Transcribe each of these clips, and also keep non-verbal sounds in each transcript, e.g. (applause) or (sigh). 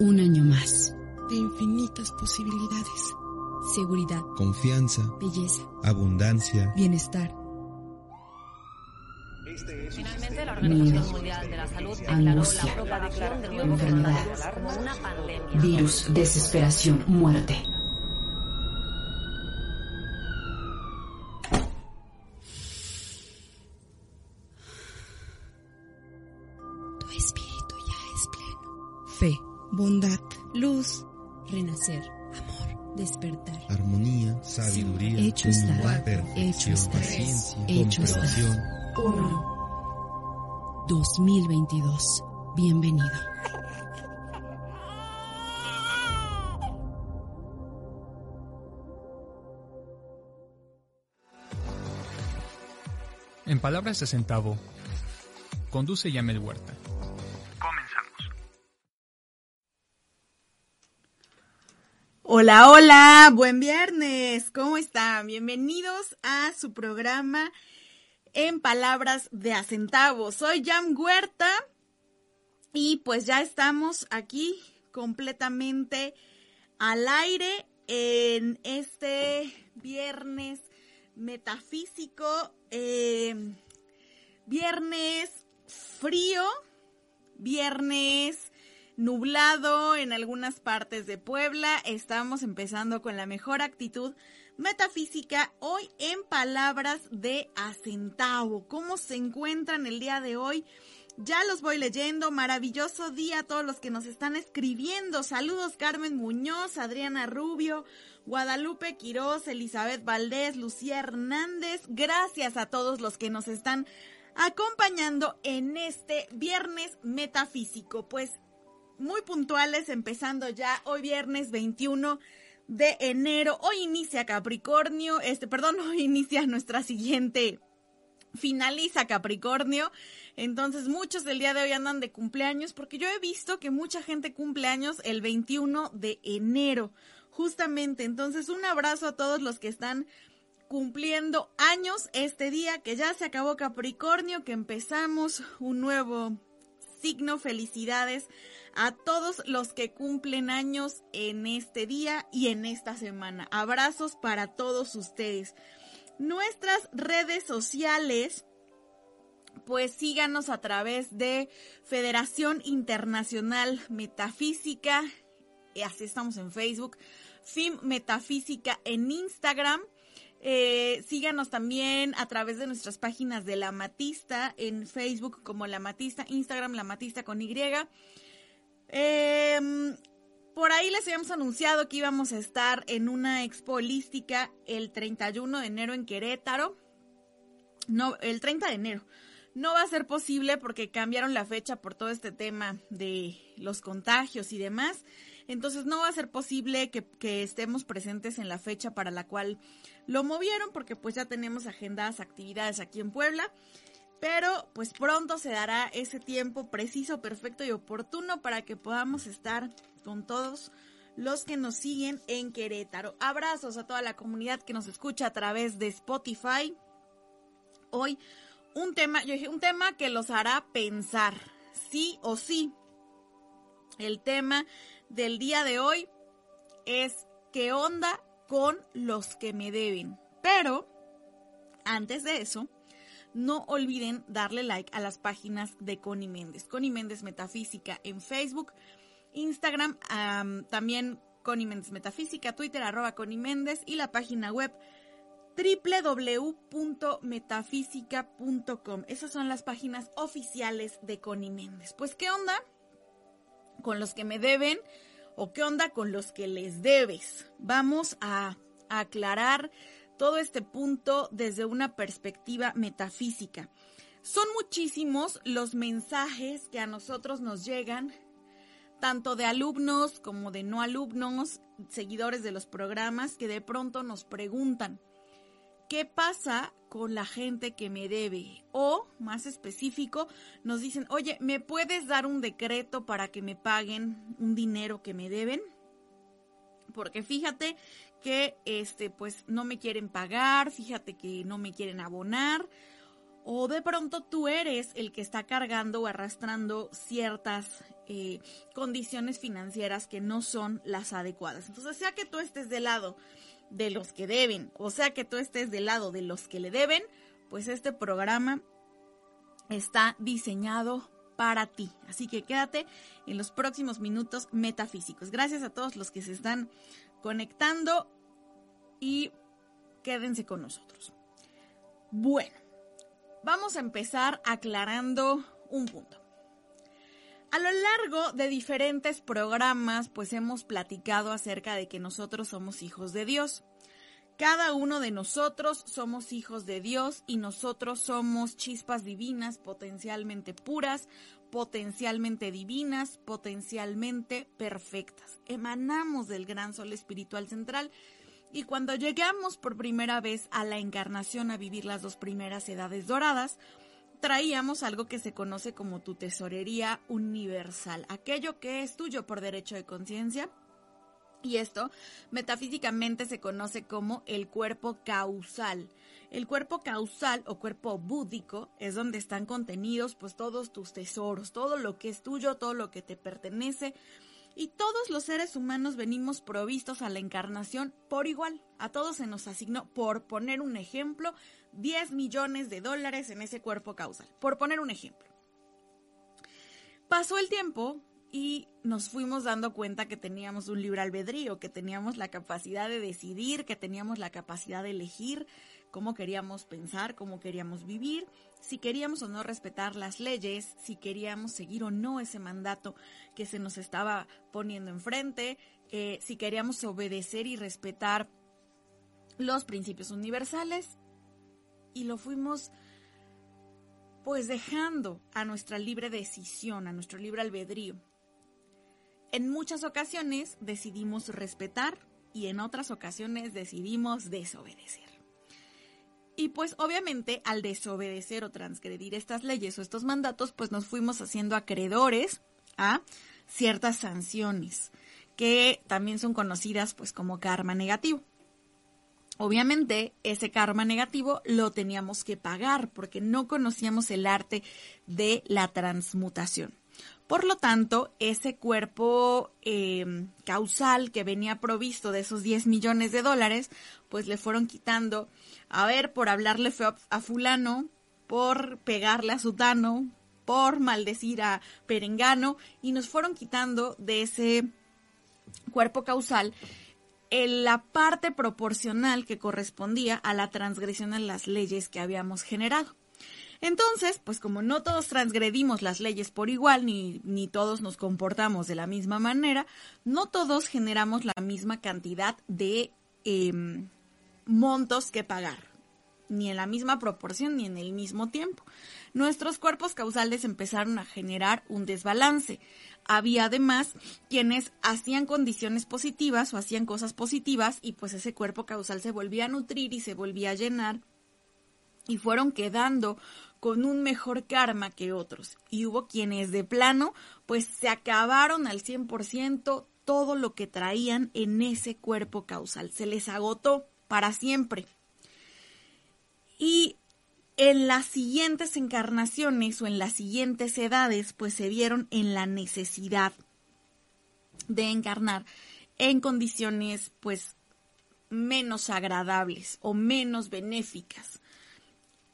Un año más. De infinitas posibilidades. Seguridad. Confianza. Belleza. Abundancia. Bienestar. Finalmente, la Organización Mundial de la Salud declaró la propagación del nuevo coronavirus como una pandemia. Virus, desesperación, muerte. Bondad, luz, renacer, amor, despertar. Armonía, sabiduría, Hecho está. humildad, Hecho perfección, está. paciencia, Hecho está. comprensión. 2022. Bienvenido. En palabras de centavo, conduce Yamel Huerta. Hola, hola, buen viernes, ¿cómo están? Bienvenidos a su programa En Palabras de a Centavo. Soy Jam Huerta y pues ya estamos aquí completamente al aire en este viernes metafísico, eh, viernes frío, viernes nublado en algunas partes de Puebla. Estamos empezando con la mejor actitud metafísica hoy en palabras de Acentavo. ¿Cómo se encuentran el día de hoy? Ya los voy leyendo. Maravilloso día a todos los que nos están escribiendo. Saludos Carmen Muñoz, Adriana Rubio, Guadalupe Quiroz, Elizabeth Valdés, Lucía Hernández. Gracias a todos los que nos están acompañando en este viernes metafísico. Pues muy puntuales, empezando ya hoy viernes 21 de enero. Hoy inicia Capricornio, este, perdón, (laughs) hoy inicia nuestra siguiente, finaliza Capricornio. Entonces muchos del día de hoy andan de cumpleaños porque yo he visto que mucha gente cumple años el 21 de enero, justamente. Entonces un abrazo a todos los que están cumpliendo años este día, que ya se acabó Capricornio, que empezamos un nuevo signo. Felicidades a todos los que cumplen años en este día y en esta semana. Abrazos para todos ustedes. Nuestras redes sociales, pues síganos a través de Federación Internacional Metafísica, así estamos en Facebook, FIM Metafísica en Instagram. Eh, síganos también a través de nuestras páginas de La Matista en Facebook como La Matista, Instagram La Matista con Y. Eh, por ahí les habíamos anunciado que íbamos a estar en una expo holística el 31 de enero en Querétaro. No, el 30 de enero. No va a ser posible porque cambiaron la fecha por todo este tema de los contagios y demás. Entonces no va a ser posible que, estemos presentes en la fecha para la cual lo movieron porque pues ya tenemos agendadas actividades aquí en Puebla. Pero pues pronto se dará ese tiempo preciso, perfecto y oportuno para que podamos estar con todos los que nos siguen en Querétaro. Abrazos a toda la comunidad que nos escucha a través de Spotify. Hoy un tema, yo dije, un tema que los hará pensar, sí o sí. El tema del día de hoy es qué onda con los que me deben. Pero, antes de eso, no olviden darle like a las páginas de Connie Méndez. Connie Méndez Metafísica en Facebook, Instagram, también Connie Méndez Metafísica, Twitter, arroba Connie Méndez y la página web www.metafísica.com. Esas son las páginas oficiales de Connie Méndez. Pues, ¿qué onda con los que me deben o qué onda con los que les debes? Vamos a aclarar todo este punto desde una perspectiva metafísica. Son muchísimos los mensajes que a nosotros nos llegan, tanto de alumnos como de no alumnos, seguidores de los programas, que de pronto nos preguntan, ¿qué pasa con la gente que me debe? O, más específico, nos dicen, oye, ¿me puedes dar un decreto para que me paguen un dinero que me deben? Porque fíjate que este pues no me quieren pagar, fíjate que no me quieren abonar o de pronto tú eres el que está cargando o arrastrando ciertas eh, condiciones financieras que no son las adecuadas. Entonces, sea que tú estés del lado de los que deben, o sea que tú estés del lado de los que le deben, pues este programa está diseñado para ti. Así que quédate en los próximos minutos metafísicos. Gracias a todos los que se están conectando y quédense con nosotros. Bueno, vamos a empezar aclarando un punto. A lo largo de diferentes programas, pues hemos platicado acerca de que nosotros somos hijos de Dios. Cada uno de nosotros somos hijos de Dios y nosotros somos chispas divinas, potencialmente puras, potencialmente divinas, potencialmente perfectas. Emanamos del gran sol espiritual central y cuando llegamos por primera vez a la encarnación a vivir las dos primeras edades doradas, traíamos algo que se conoce como tu tesorería universal, aquello que es tuyo por derecho de conciencia, y esto metafísicamente se conoce como el cuerpo causal. El cuerpo causal o cuerpo búdico es donde están contenidos pues todos tus tesoros, todo lo que es tuyo, todo lo que te pertenece. Y todos los seres humanos venimos provistos a la encarnación por igual. A todos se nos asignó, por poner un ejemplo, 10 millones de dólares en ese cuerpo causal. Por poner un ejemplo. Pasó el tiempo, y nos fuimos dando cuenta que teníamos un libre albedrío, que teníamos la capacidad de decidir, que teníamos la capacidad de elegir cómo queríamos pensar, cómo queríamos vivir, si queríamos o no respetar las leyes, si queríamos seguir o no ese mandato que se nos estaba poniendo enfrente, eh, si queríamos obedecer y respetar los principios universales y lo fuimos pues dejando a nuestra libre decisión, a nuestro libre albedrío. En muchas ocasiones decidimos respetar y en otras ocasiones decidimos desobedecer. Y pues obviamente al desobedecer o transgredir estas leyes o estos mandatos, pues nos fuimos haciendo acreedores a ciertas sanciones que también son conocidas pues como karma negativo. Obviamente ese karma negativo lo teníamos que pagar porque no conocíamos el arte de la transmutación. Por lo tanto, ese cuerpo em, causal que venía provisto de esos 10 millones de dólares, pues le fueron quitando, a ver, por hablarle feo a fulano, por pegarle a sutano, por maldecir a perengano, y nos fueron quitando de ese cuerpo causal en la parte proporcional que correspondía a la transgresión en las leyes que habíamos generado. Entonces, pues como no todos transgredimos las leyes por igual, ni, ni todos nos comportamos de la misma manera, no todos generamos la misma cantidad de em, montos que pagar, ni en la misma proporción ni en el mismo tiempo. Nuestros cuerpos causales empezaron a generar un desbalance. Había además quienes hacían condiciones positivas o hacían cosas positivas y pues ese cuerpo causal se volvía a nutrir y se volvía a llenar y fueron quedando con un mejor karma que otros. Y hubo quienes de plano, pues se acabaron al 100% todo lo que traían en ese cuerpo causal. Se les agotó para siempre. Y en las siguientes encarnaciones o en las siguientes edades, pues se vieron en la necesidad de encarnar en condiciones pues menos agradables o menos benéficas.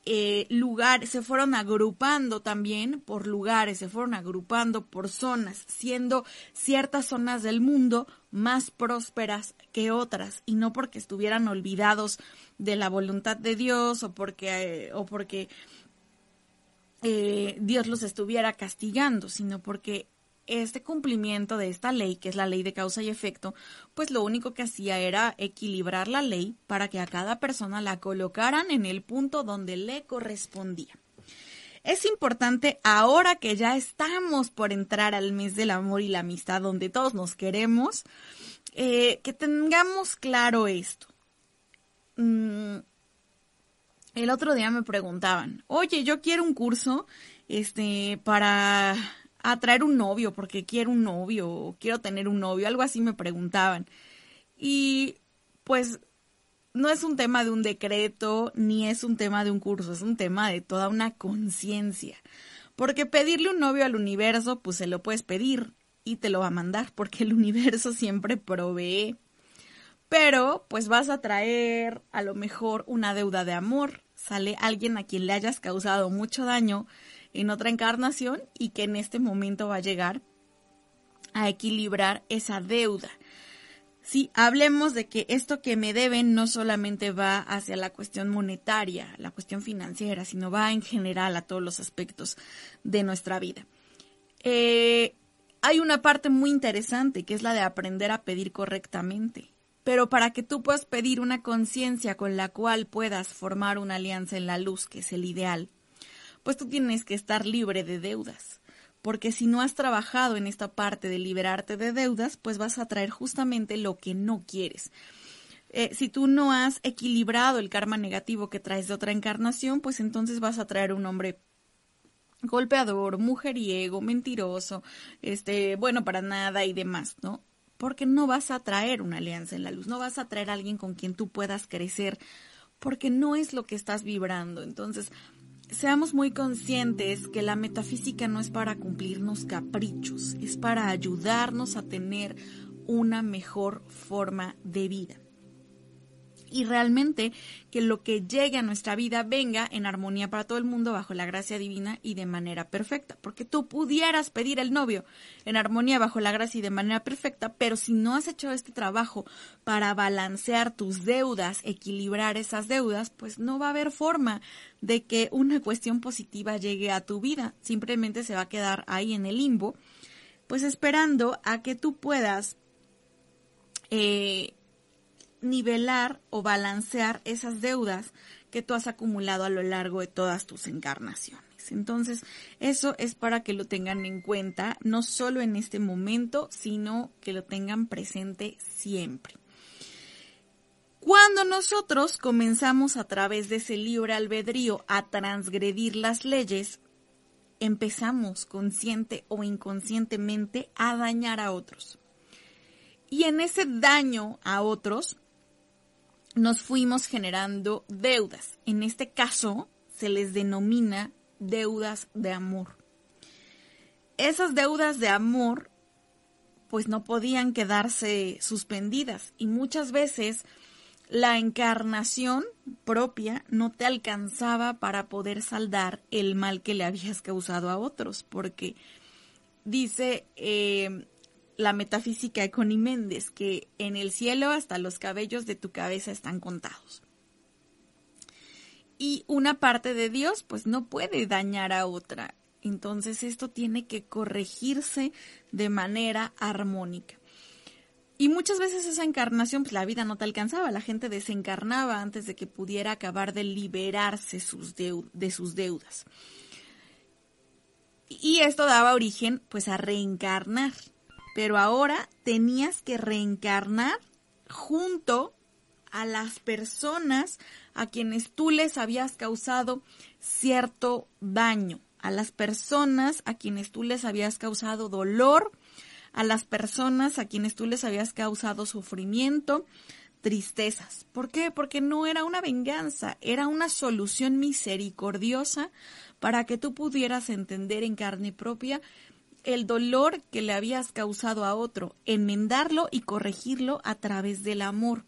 Eh, se fueron agrupando también por lugares, se fueron agrupando por zonas, siendo ciertas zonas del mundo más prósperas que otras, y no porque estuvieran olvidados de la voluntad de Dios o porque, eh, o porque eh, Dios los estuviera castigando, sino porque este cumplimiento de esta ley, que es la ley de causa y efecto, pues lo único que hacía era equilibrar la ley para que a cada persona la colocaran en el punto donde le correspondía. Es importante ahora que ya estamos por entrar al mes del amor y la amistad donde todos nos queremos, eh, que tengamos claro esto. Mm, el otro día me preguntaban, oye, yo quiero un curso este, para atraer un novio porque quiero un novio o quiero tener un novio, algo así me preguntaban. Y pues no es un tema de un decreto ni es un tema de un curso, es un tema de toda una conciencia. Porque pedirle un novio al universo, pues se lo puedes pedir y te lo va a mandar porque el universo siempre provee. Pero pues vas a traer a lo mejor una deuda de amor, sale alguien a quien le hayas causado mucho daño en otra encarnación y que en este momento va a llegar a equilibrar esa deuda. Sí, hablemos de que esto que me deben no solamente va hacia la cuestión monetaria, la cuestión financiera, sino va en general a todos los aspectos de nuestra vida. Eh, hay una parte muy interesante que es la de aprender a pedir correctamente. Pero para que tú puedas pedir una conciencia con la cual puedas formar una alianza en la luz, que es el ideal, pues tú tienes que estar libre de deudas. Porque si no has trabajado en esta parte de liberarte de deudas, pues vas a traer justamente lo que no quieres. Eh, si tú no has equilibrado el karma negativo que traes de otra encarnación, pues entonces vas a traer un hombre golpeador, mujeriego, mentiroso, este, bueno para nada y demás, ¿no? Porque no vas a traer una alianza en la luz, no vas a traer a alguien con quien tú puedas crecer, porque no es lo que estás vibrando. Entonces, seamos muy conscientes que la metafísica no es para cumplirnos caprichos, es para ayudarnos a tener una mejor forma de vida y realmente que lo que llegue a nuestra vida venga en armonía para todo el mundo bajo la gracia divina y de manera perfecta. Porque tú pudieras pedir el novio en armonía bajo la gracia y de manera perfecta, pero si no has hecho este trabajo para balancear tus deudas, equilibrar esas deudas, pues no va a haber forma de que una cuestión positiva llegue a tu vida. Simplemente se va a quedar ahí en el limbo, pues esperando a que tú puedas eh, nivelar o balancear esas deudas que tú has acumulado a lo largo de todas tus encarnaciones. Entonces, eso es para que lo tengan en cuenta, no solo en este momento, sino que lo tengan presente siempre. Cuando nosotros comenzamos a través de ese libre albedrío a transgredir las leyes, empezamos consciente o inconscientemente a dañar a otros. Y en ese daño a otros nos fuimos generando deudas. En este caso se les denomina deudas de amor. Esas deudas de amor pues no podían quedarse suspendidas y muchas veces la encarnación propia no te alcanzaba para poder saldar el mal que le habías causado a otros, porque dice eh, la metafísica de Connie Méndez, que en el cielo hasta los cabellos de tu cabeza están contados. Y una parte de Dios pues no puede dañar a otra. Entonces esto tiene que corregirse de manera armónica. Y muchas veces esa encarnación, pues la vida no te alcanzaba, la gente desencarnaba antes de que pudiera acabar de liberarse sus de sus deudas. Y esto daba origen pues a reencarnar pero ahora tenías que reencarnar junto a las personas a quienes tú les habías causado cierto daño, a las personas a quienes tú les habías causado dolor, a las personas a quienes tú les habías causado sufrimiento, tristezas. ¿Por qué? Porque no era una venganza, era una solución misericordiosa para que tú pudieras entender en carne propia el dolor que le habías causado a otro, enmendarlo y corregirlo a través del amor.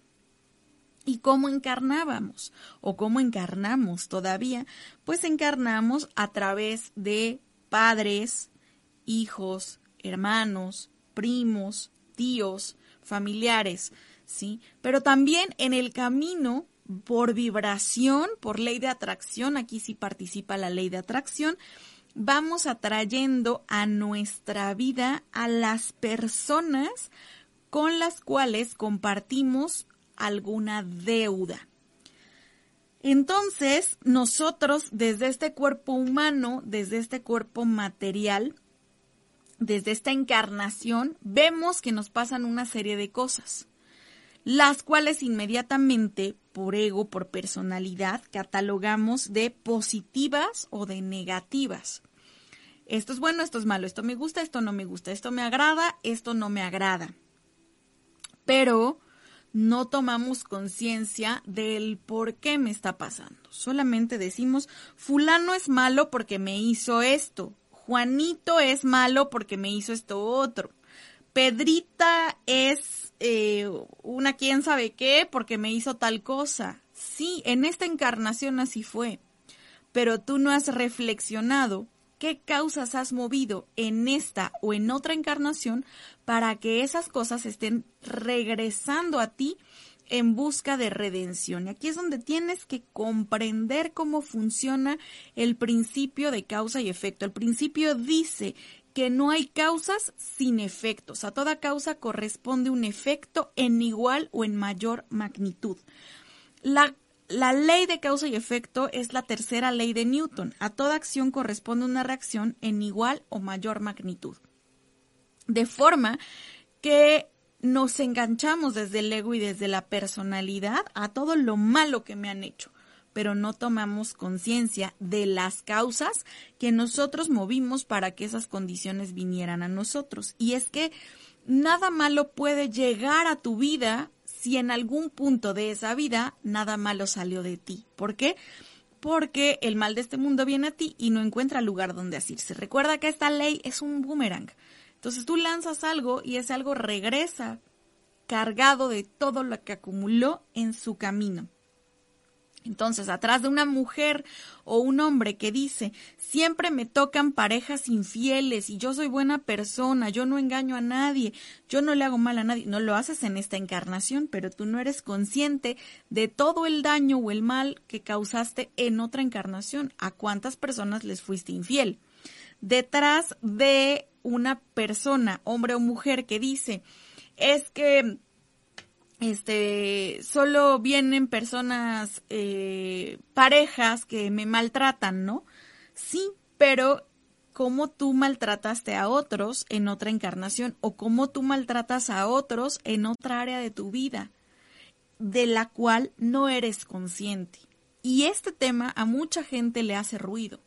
¿Y cómo encarnábamos? ¿O cómo encarnamos todavía? Pues encarnamos a través de padres, hijos, hermanos, primos, tíos, familiares, ¿sí? Pero también en el camino, por vibración, por ley de atracción, aquí sí participa la ley de atracción, vamos atrayendo a nuestra vida a las personas con las cuales compartimos alguna deuda. Entonces, nosotros desde este cuerpo humano, desde este cuerpo material, desde esta encarnación, vemos que nos pasan una serie de cosas, las cuales inmediatamente, por ego, por personalidad, catalogamos de positivas o de negativas. Esto es bueno, esto es malo, esto me gusta, esto no me gusta, esto me agrada, esto no me agrada. Pero no tomamos conciencia del por qué me está pasando. Solamente decimos, fulano es malo porque me hizo esto, Juanito es malo porque me hizo esto otro, Pedrita es eh, una quién sabe qué porque me hizo tal cosa. Sí, en esta encarnación así fue, pero tú no has reflexionado qué causas has movido en esta o en otra encarnación para que esas cosas estén regresando a ti en busca de redención. Y aquí es donde tienes que comprender cómo funciona el principio de causa y efecto. El principio dice que no hay causas sin efectos. A toda causa corresponde un efecto en igual o en mayor magnitud. La la ley de causa y efecto es la tercera ley de Newton. A toda acción corresponde una reacción en igual o mayor magnitud. De forma que nos enganchamos desde el ego y desde la personalidad a todo lo malo que me han hecho, pero no tomamos conciencia de las causas que nosotros movimos para que esas condiciones vinieran a nosotros. Y es que nada malo puede llegar a tu vida si en algún punto de esa vida nada malo salió de ti. ¿Por qué? Porque el mal de este mundo viene a ti y no encuentra lugar donde asirse. Recuerda que esta ley es un boomerang. Entonces tú lanzas algo y ese algo regresa cargado de todo lo que acumuló en su camino. Entonces, atrás de una mujer o un hombre que dice, siempre me tocan parejas infieles y yo soy buena persona, yo no engaño a nadie, yo no le hago mal a nadie, no lo haces en esta encarnación, pero tú no eres consciente de todo el daño o el mal que causaste en otra encarnación. ¿A cuántas personas les fuiste infiel? Detrás de una persona, hombre o mujer, que dice, es que este, solo vienen personas, eh, parejas que me maltratan, ¿no? Sí, pero cómo tú maltrataste a otros en otra encarnación o cómo tú maltratas a otros en otra área de tu vida de la cual no eres consciente. Y este tema a mucha gente le hace ruido,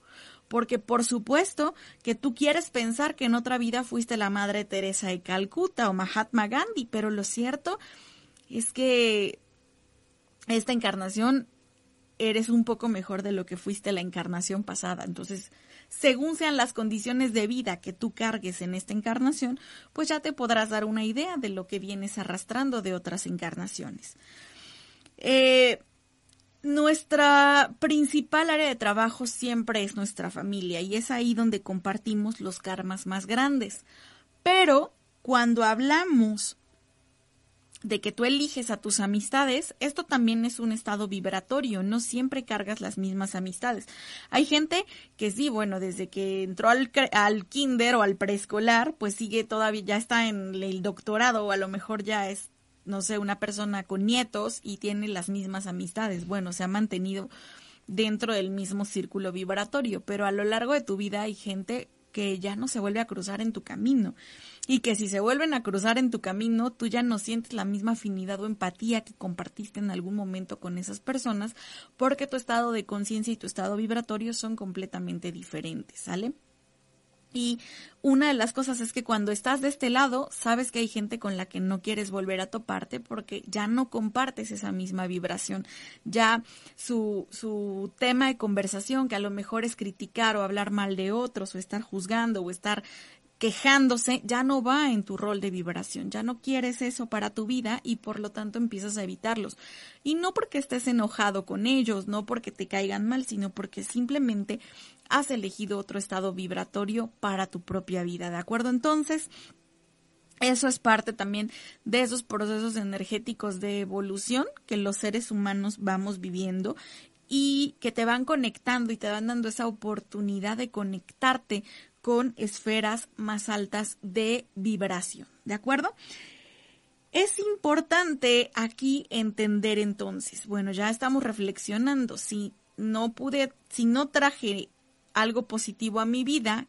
porque por supuesto que tú quieres pensar que en otra vida fuiste la Madre Teresa de Calcuta o Mahatma Gandhi, pero lo cierto es que esta encarnación eres un poco mejor de lo que fuiste la encarnación pasada. Entonces, según sean las condiciones de vida que tú cargues en esta encarnación, pues ya te podrás dar una idea de lo que vienes arrastrando de otras encarnaciones. Eh, nuestra principal área de trabajo siempre es nuestra familia y es ahí donde compartimos los karmas más grandes. Pero cuando hablamos de que tú eliges a tus amistades, esto también es un estado vibratorio, no siempre cargas las mismas amistades. Hay gente que sí, bueno, desde que entró al, al kinder o al preescolar, pues sigue todavía, ya está en el doctorado o a lo mejor ya es, no sé, una persona con nietos y tiene las mismas amistades. Bueno, se ha mantenido dentro del mismo círculo vibratorio, pero a lo largo de tu vida hay gente que ya no se vuelve a cruzar en tu camino y que si se vuelven a cruzar en tu camino, tú ya no sientes la misma afinidad o empatía que compartiste en algún momento con esas personas porque tu estado de conciencia y tu estado vibratorio son completamente diferentes, ¿sale? Y una de las cosas es que cuando estás de este lado, sabes que hay gente con la que no quieres volver a toparte porque ya no compartes esa misma vibración. Ya su, su tema de conversación, que a lo mejor es criticar o hablar mal de otros o estar juzgando o estar quejándose, ya no va en tu rol de vibración, ya no quieres eso para tu vida y por lo tanto empiezas a evitarlos. Y no porque estés enojado con ellos, no porque te caigan mal, sino porque simplemente has elegido otro estado vibratorio para tu propia vida, ¿de acuerdo? Entonces, eso es parte también de esos procesos energéticos de evolución que los seres humanos vamos viviendo y que te van conectando y te van dando esa oportunidad de conectarte con esferas más altas de vibración, ¿de acuerdo? Es importante aquí entender entonces, bueno, ya estamos reflexionando, si no pude, si no traje algo positivo a mi vida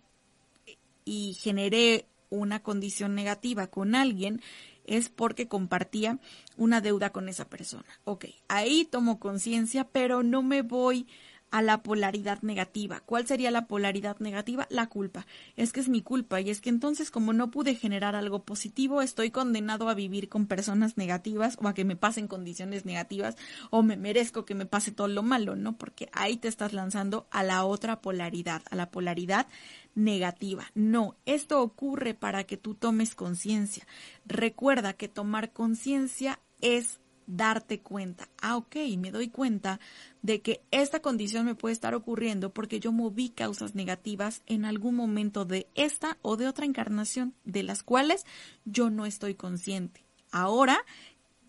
y generé una condición negativa con alguien, es porque compartía una deuda con esa persona. Ok, ahí tomo conciencia, pero no me voy a la polaridad negativa. ¿Cuál sería la polaridad negativa? La culpa. Es que es mi culpa y es que entonces como no pude generar algo positivo, estoy condenado a vivir con personas negativas o a que me pasen condiciones negativas o me merezco que me pase todo lo malo, ¿no? Porque ahí te estás lanzando a la otra polaridad, a la polaridad negativa. No, esto ocurre para que tú tomes conciencia. Recuerda que tomar conciencia es darte cuenta. Ah, ok, me doy cuenta de que esta condición me puede estar ocurriendo porque yo moví causas negativas en algún momento de esta o de otra encarnación, de las cuales yo no estoy consciente. Ahora,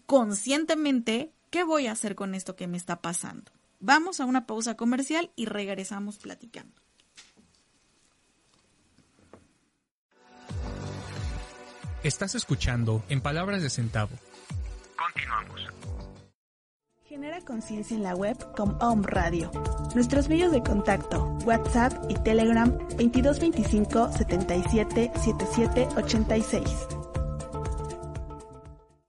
conscientemente, ¿qué voy a hacer con esto que me está pasando? Vamos a una pausa comercial y regresamos platicando. Estás escuchando En Palabras de Centavo Continuamos. Genera conciencia en la web con Om Radio. Nuestros medios de contacto, WhatsApp y Telegram 2225 77 77 86.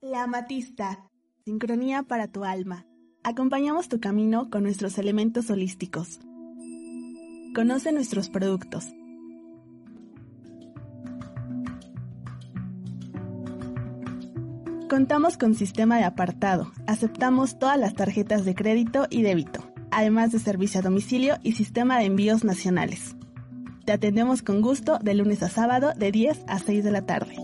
La Amatista. Sincronía para tu alma. Acompañamos tu camino con nuestros elementos holísticos. Conoce nuestros productos Contamos con sistema de apartado. Aceptamos todas las tarjetas de crédito y débito, además de servicio a domicilio y sistema de envíos nacionales. Te atendemos con gusto de lunes a sábado de 10 a 6 de la tarde.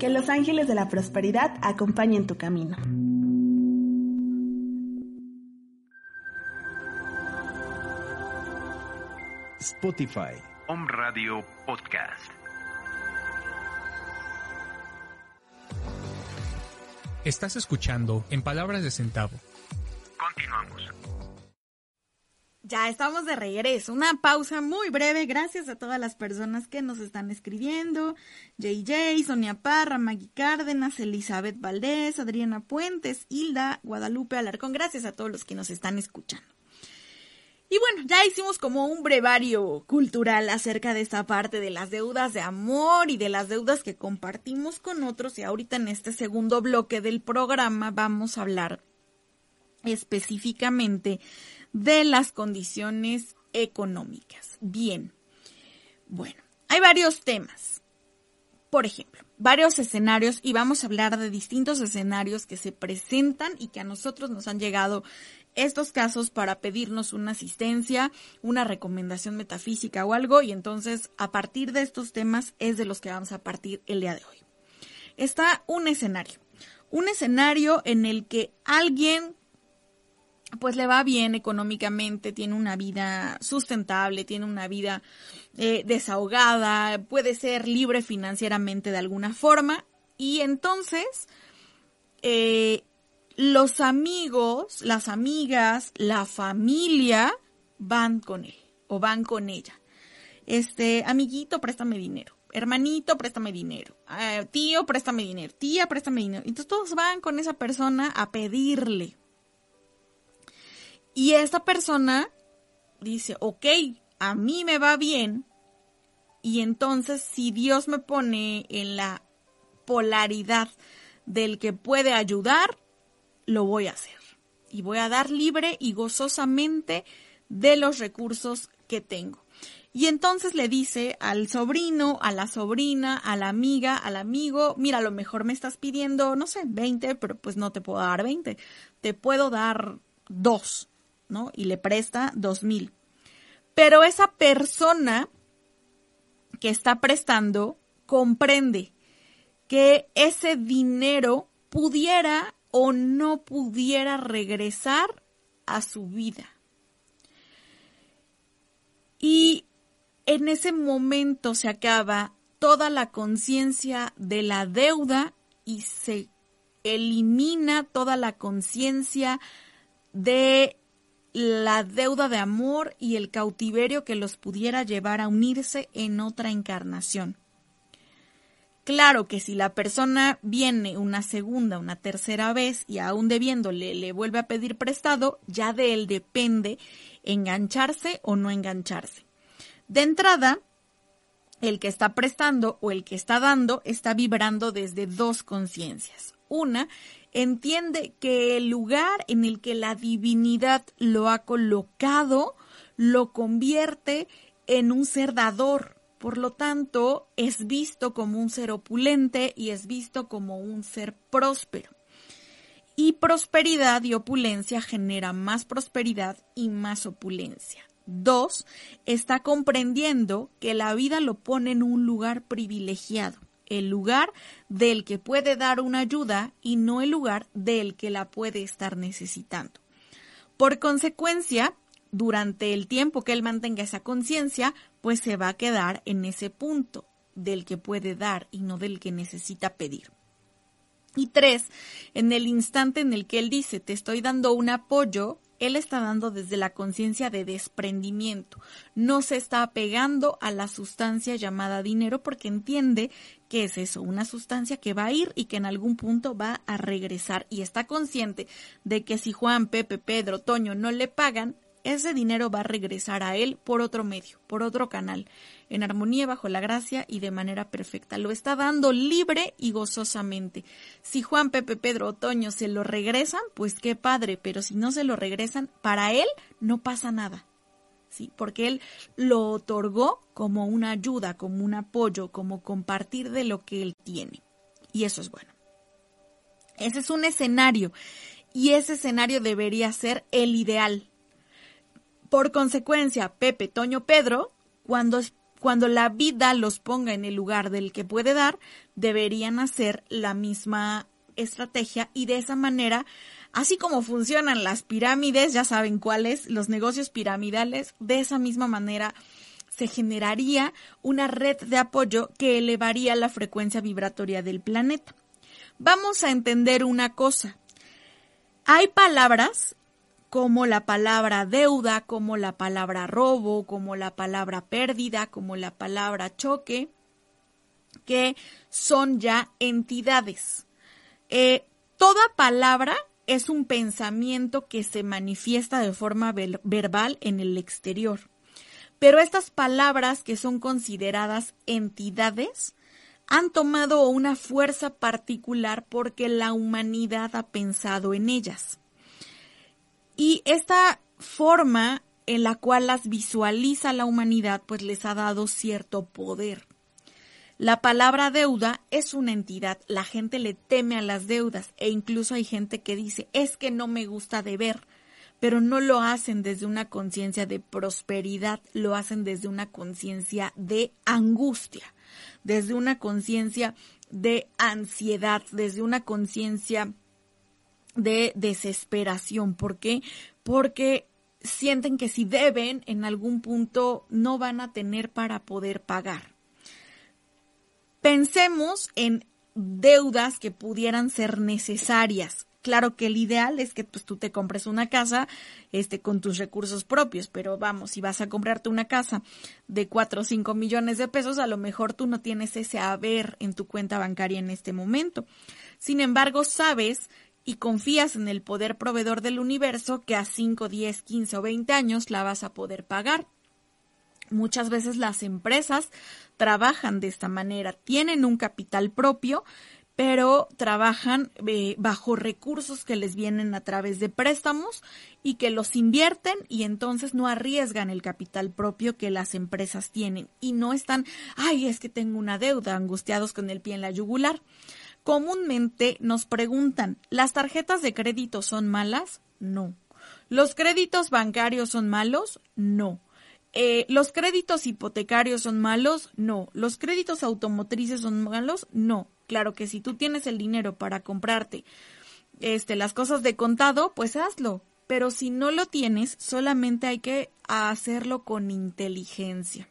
Que los ángeles de la prosperidad acompañen tu camino. Spotify. Home Radio Podcast. Estás escuchando En Palabras de Centavo. Continuamos. Ya estamos de regreso. Una pausa muy breve. Gracias a todas las personas que nos están escribiendo. JJ, Sonia Parra, Maggie Cárdenas, Elizabeth Valdés, Adriana Puentes, Hilda, Guadalupe Alarcón. Gracias a todos los que nos están escuchando. Y bueno, ya hicimos como un brevario cultural acerca de esta parte de las deudas de amor y de las deudas que compartimos con otros. Y ahorita en este segundo bloque del programa vamos a hablar específicamente de las condiciones económicas. Bien, bueno, hay varios temas. Por ejemplo, varios escenarios y vamos a hablar de distintos escenarios que se presentan y que a nosotros nos han llegado estos casos para pedirnos una asistencia, una recomendación metafísica o algo y entonces a partir de estos temas es de los que vamos a partir el día de hoy. Está un escenario, un escenario en el que alguien pues le va bien económicamente, tiene una vida sustentable, tiene una vida eh, desahogada, puede ser libre financieramente de alguna forma y entonces eh, los amigos, las amigas, la familia van con él o van con ella. Este, amiguito, préstame dinero. Hermanito, préstame dinero. Eh, tío, préstame dinero. Tía, préstame dinero. Entonces todos van con esa persona a pedirle. Y esta persona dice, ok, a mí me va bien. Y entonces si Dios me pone en la polaridad del que puede ayudar, lo voy a hacer. Y voy a dar libre y gozosamente de los recursos que tengo. Y entonces le dice al sobrino, a la sobrina, a la amiga, al amigo, mira, a lo mejor me estás pidiendo, no sé, 20, pero pues no te puedo dar 20, te puedo dar dos, ¿no? Y le presta dos mil. Pero esa persona que está prestando comprende que ese dinero pudiera o no pudiera regresar a su vida. Y en ese momento se acaba toda la conciencia de la deuda y se elimina toda la conciencia de la deuda de amor y el cautiverio que los pudiera llevar a unirse en otra encarnación. Claro que si la persona viene una segunda, una tercera vez y aún debiéndole le vuelve a pedir prestado, ya de él depende engancharse o no engancharse. De entrada, el que está prestando o el que está dando está vibrando desde dos conciencias. Una, entiende que el lugar en el que la divinidad lo ha colocado lo convierte en un ser dador. Por lo tanto, es visto como un ser opulente y es visto como un ser próspero. Y prosperidad y opulencia genera más prosperidad y más opulencia. Dos, está comprendiendo que la vida lo pone en un lugar privilegiado, el lugar del que puede dar una ayuda y no el lugar del que la puede estar necesitando. Por consecuencia, durante el tiempo que él mantenga esa conciencia, pues se va a quedar en ese punto del que puede dar y no del que necesita pedir. Y tres, en el instante en el que él dice, te estoy dando un apoyo, él está dando desde la conciencia de desprendimiento. No se está apegando a la sustancia llamada dinero porque entiende que es eso, una sustancia que va a ir y que en algún punto va a regresar. Y está consciente de que si Juan, Pepe, Pedro, Toño no le pagan, ese dinero va a regresar a él por otro medio, por otro canal, en armonía bajo la gracia y de manera perfecta. Lo está dando libre y gozosamente. Si Juan, Pepe, Pedro, Otoño se lo regresan, pues qué padre, pero si no se lo regresan, para él no pasa nada. ¿Sí? Porque él lo otorgó como una ayuda, como un apoyo, como compartir de lo que él tiene. Y eso es bueno. Ese es un escenario y ese escenario debería ser el ideal, por consecuencia, Pepe, Toño, Pedro, cuando, cuando la vida los ponga en el lugar del que puede dar, deberían hacer la misma estrategia y de esa manera, así como funcionan las pirámides, ya saben cuáles, los negocios piramidales, de esa misma manera se generaría una red de apoyo que elevaría la frecuencia vibratoria del planeta. Vamos a entender una cosa. Hay palabras como la palabra deuda, como la palabra robo, como la palabra pérdida, como la palabra choque, que son ya entidades. Eh, toda palabra es un pensamiento que se manifiesta de forma verbal en el exterior. Pero estas palabras que son consideradas entidades han tomado una fuerza particular porque la humanidad ha pensado en ellas. Y esta forma en la cual las visualiza la humanidad, pues les ha dado cierto poder. La palabra deuda es una entidad, la gente le teme a las deudas e incluso hay gente que dice, es que no me gusta deber, pero no lo hacen desde una conciencia de prosperidad, lo hacen desde una conciencia de angustia, desde una conciencia de ansiedad, desde una conciencia de desesperación. ¿Por qué? Porque sienten que si deben, en algún punto no van a tener para poder pagar. Pensemos en deudas que pudieran ser necesarias. Claro que el ideal es que pues, tú te compres una casa este, con tus recursos propios, pero vamos, si vas a comprarte una casa de 4 o 5 millones de pesos, a lo mejor tú no tienes ese haber en tu cuenta bancaria en este momento. Sin embargo, sabes y confías en el poder proveedor del universo que a 5, 10, 15 o 20 años la vas a poder pagar. Muchas veces las empresas trabajan de esta manera, tienen un capital propio, pero trabajan eh, bajo recursos que les vienen a través de préstamos y que los invierten y entonces no arriesgan el capital propio que las empresas tienen y no están, ay, es que tengo una deuda, angustiados con el pie en la yugular. Comúnmente nos preguntan, ¿las tarjetas de crédito son malas? No. ¿Los créditos bancarios son malos? No. Eh, ¿Los créditos hipotecarios son malos? No. ¿Los créditos automotrices son malos? No. Claro que si tú tienes el dinero para comprarte este, las cosas de contado, pues hazlo. Pero si no lo tienes, solamente hay que hacerlo con inteligencia.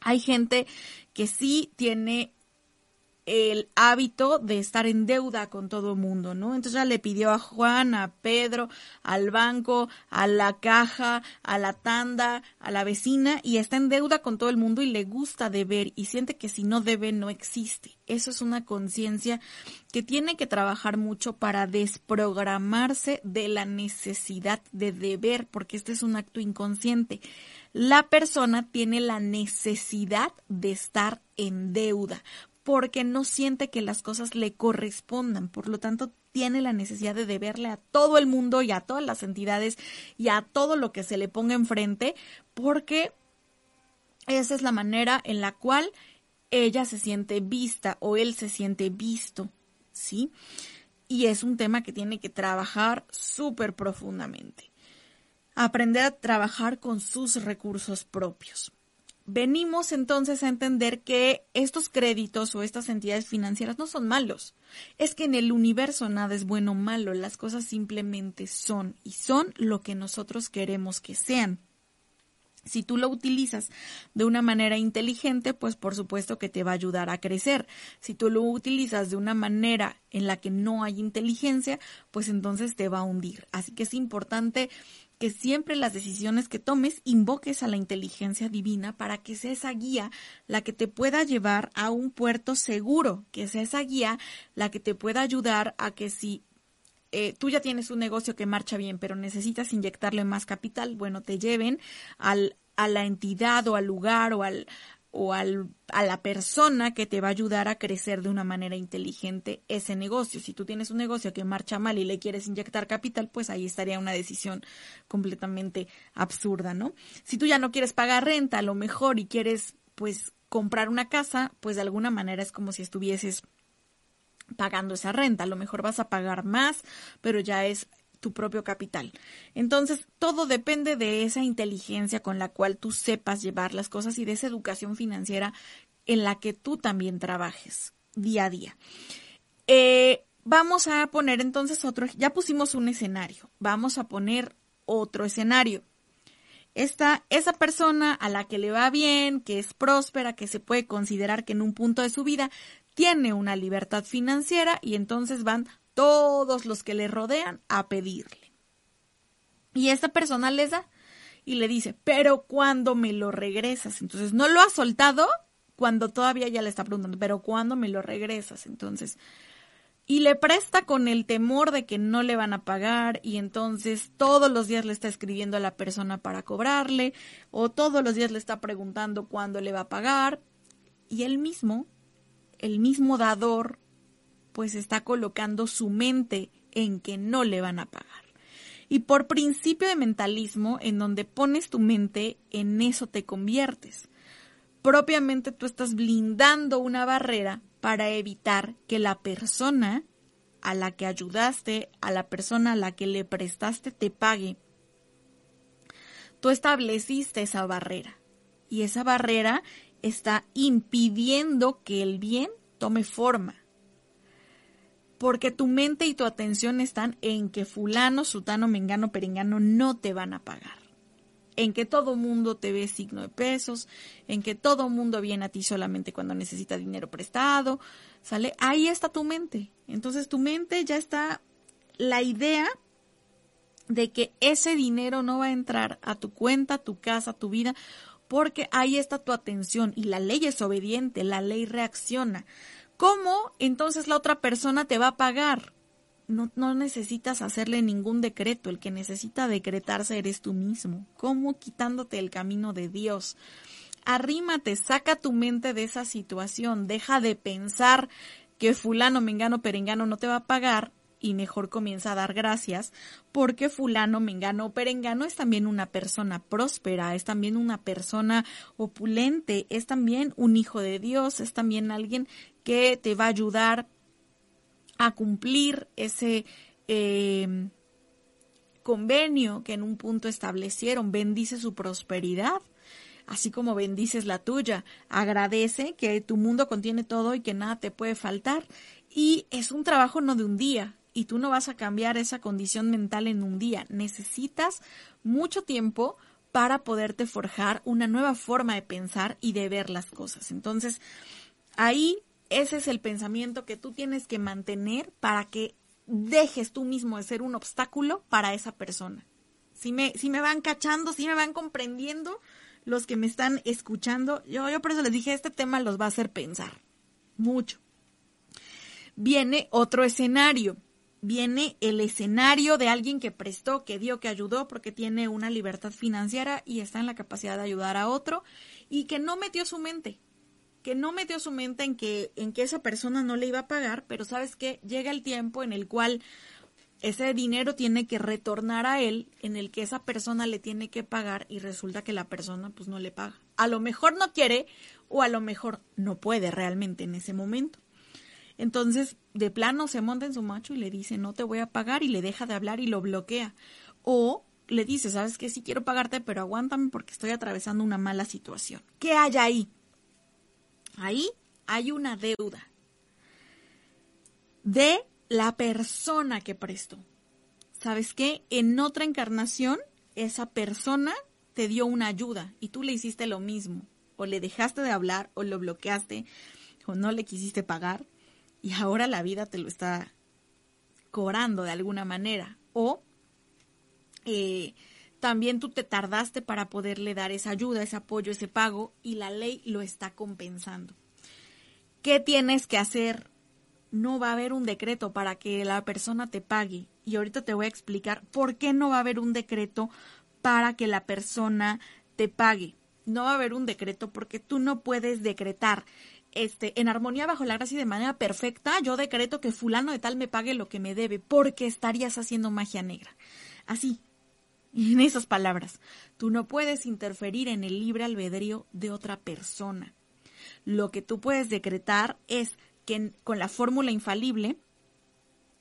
Hay gente que sí tiene el hábito de estar en deuda con todo el mundo, ¿no? Entonces ya le pidió a Juan, a Pedro, al banco, a la caja, a la tanda, a la vecina y está en deuda con todo el mundo y le gusta deber y siente que si no debe no existe. Eso es una conciencia que tiene que trabajar mucho para desprogramarse de la necesidad de deber, porque este es un acto inconsciente. La persona tiene la necesidad de estar en deuda porque no siente que las cosas le correspondan, por lo tanto tiene la necesidad de deberle a todo el mundo y a todas las entidades y a todo lo que se le ponga enfrente, porque esa es la manera en la cual ella se siente vista o él se siente visto, ¿sí? Y es un tema que tiene que trabajar súper profundamente. Aprender a trabajar con sus recursos propios venimos entonces a entender que estos créditos o estas entidades financieras no son malos. Es que en el universo nada es bueno o malo, las cosas simplemente son y son lo que nosotros queremos que sean. Si tú lo utilizas de una manera inteligente, pues por supuesto que te va a ayudar a crecer. Si tú lo utilizas de una manera en la que no hay inteligencia, pues entonces te va a hundir. Así que es importante que siempre las decisiones que tomes invoques a la inteligencia divina para que sea esa guía la que te pueda llevar a un puerto seguro, que sea esa guía la que te pueda ayudar a que si eh, tú ya tienes un negocio que marcha bien, pero necesitas inyectarle más capital, bueno, te lleven al, a la entidad o al lugar o al, o al, a la persona que te va a ayudar a crecer de una manera inteligente ese negocio. Si tú tienes un negocio que marcha mal y le quieres inyectar capital, pues ahí estaría una decisión completamente absurda, ¿no? Si tú ya no quieres pagar renta, a lo mejor y quieres pues comprar una casa, pues de alguna manera es como si estuvieses pagando esa renta. A lo mejor vas a pagar más, pero ya es tu propio capital. Entonces, todo depende de esa inteligencia con la cual tú sepas llevar las cosas y de esa educación financiera en la que tú también trabajes día a día. Eh, vamos a poner entonces otro, ya pusimos un escenario, vamos a poner otro escenario. Esta, esa persona a la que le va bien, que es próspera, que se puede considerar que en un punto de su vida tiene una libertad financiera y entonces van todos los que le rodean a pedirle. Y esta persona les da y le dice, pero ¿cuándo me lo regresas? Entonces, no lo ha soltado cuando todavía ya le está preguntando, pero ¿cuándo me lo regresas? Entonces, y le presta con el temor de que no le van a pagar y entonces todos los días le está escribiendo a la persona para cobrarle o todos los días le está preguntando cuándo le va a pagar y él mismo, el mismo dador pues está colocando su mente en que no le van a pagar. Y por principio de mentalismo, en donde pones tu mente, en eso te conviertes. Propiamente tú estás blindando una barrera para evitar que la persona a la que ayudaste, a la persona a la que le prestaste, te pague. Tú estableciste esa barrera y esa barrera está impidiendo que el bien tome forma porque tu mente y tu atención están en que fulano, sutano, mengano, perengano no te van a pagar. En que todo mundo te ve signo de pesos, en que todo mundo viene a ti solamente cuando necesita dinero prestado, ¿sale? Ahí está tu mente. Entonces tu mente ya está la idea de que ese dinero no va a entrar a tu cuenta, tu casa, tu vida, porque ahí está tu atención y la ley es obediente, la ley reacciona. ¿Cómo entonces la otra persona te va a pagar? No, necesitas hacerle ningún decreto, el que necesita decretarse eres tú mismo. ¿Cómo quitándote el camino de Dios? Arrímate, saca tu mente de esa situación, deja de pensar que fulano, mengano, perengano no te va a pagar y mejor comienza a dar gracias porque fulano, mengano o perengano es también una persona próspera, es también una persona opulente, es también un hijo de Dios, es también alguien que te va a ayudar a cumplir ese eh, convenio que en un punto establecieron. Bendice su prosperidad así como bendices la tuya. Agradece que tu mundo contiene todo y que nada te puede faltar. Y es un trabajo no de un día, y tú no vas a cambiar esa condición mental en un día. Necesitas mucho tiempo para poderte forjar una nueva forma de pensar y de ver las cosas. Entonces, ahí ese es el pensamiento que tú tienes que mantener para que dejes tú mismo de ser un obstáculo para esa persona. Si me, si me van cachando, si me van comprendiendo los que me están escuchando, yo, yo por eso les dije, este tema los va a hacer pensar mucho. Viene otro escenario viene el escenario de alguien que prestó, que dio, que ayudó, porque tiene una libertad financiera y está en la capacidad de ayudar a otro y que no metió su mente, que no metió su mente en que, en que esa persona no le iba a pagar, pero sabes que llega el tiempo en el cual ese dinero tiene que retornar a él, en el que esa persona le tiene que pagar y resulta que la persona pues no le paga. A lo mejor no quiere o a lo mejor no puede realmente en ese momento. Entonces, de plano se monta en su macho y le dice, no te voy a pagar y le deja de hablar y lo bloquea. O le dice, sabes que sí quiero pagarte, pero aguántame porque estoy atravesando una mala situación. ¿Qué hay ahí? Ahí hay una deuda de la persona que prestó. ¿Sabes qué? En otra encarnación, esa persona te dio una ayuda y tú le hiciste lo mismo. O le dejaste de hablar, o lo bloqueaste, o no le quisiste pagar y ahora la vida te lo está cobrando de alguna manera. O eh, también tú te tardaste para poderle dar esa ayuda, ese apoyo, ese pago y la ley lo está compensando. ¿Qué tienes que hacer? No va a haber un decreto para que la persona te pague. Y ahorita te voy a explicar por qué no va a haber un decreto para que la persona te pague. No va a haber un decreto porque tú no puedes decretar este, en armonía bajo la gracia y de manera perfecta, yo decreto que fulano de tal me pague lo que me debe, porque estarías haciendo magia negra. Así, en esas palabras, tú no puedes interferir en el libre albedrío de otra persona. Lo que tú puedes decretar es que con la fórmula infalible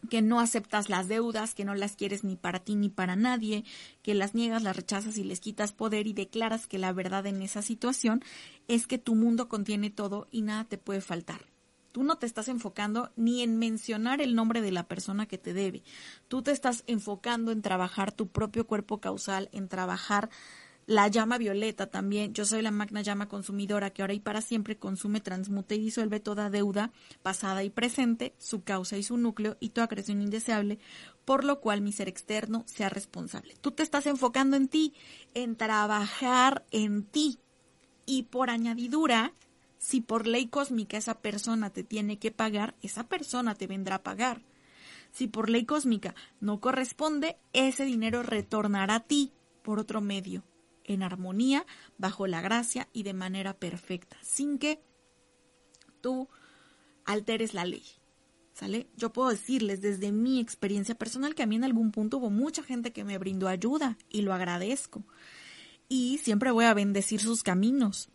que no aceptas las deudas, que no las quieres ni para ti ni para nadie, que las niegas, las rechazas y les quitas poder y declaras que la verdad en esa situación es que tu mundo contiene todo y nada te puede faltar. Tú no te estás enfocando ni en mencionar el nombre de la persona que te debe. Tú te estás enfocando en trabajar tu propio cuerpo causal, en trabajar la llama violeta también. Yo soy la magna llama consumidora que ahora y para siempre consume, transmute y disuelve toda deuda pasada y presente, su causa y su núcleo y toda creación indeseable, por lo cual mi ser externo sea responsable. Tú te estás enfocando en ti, en trabajar en ti. Y por añadidura, si por ley cósmica esa persona te tiene que pagar, esa persona te vendrá a pagar. Si por ley cósmica no corresponde, ese dinero retornará a ti por otro medio en armonía, bajo la gracia y de manera perfecta, sin que tú alteres la ley. ¿Sale? Yo puedo decirles desde mi experiencia personal que a mí en algún punto hubo mucha gente que me brindó ayuda y lo agradezco. Y siempre voy a bendecir sus caminos.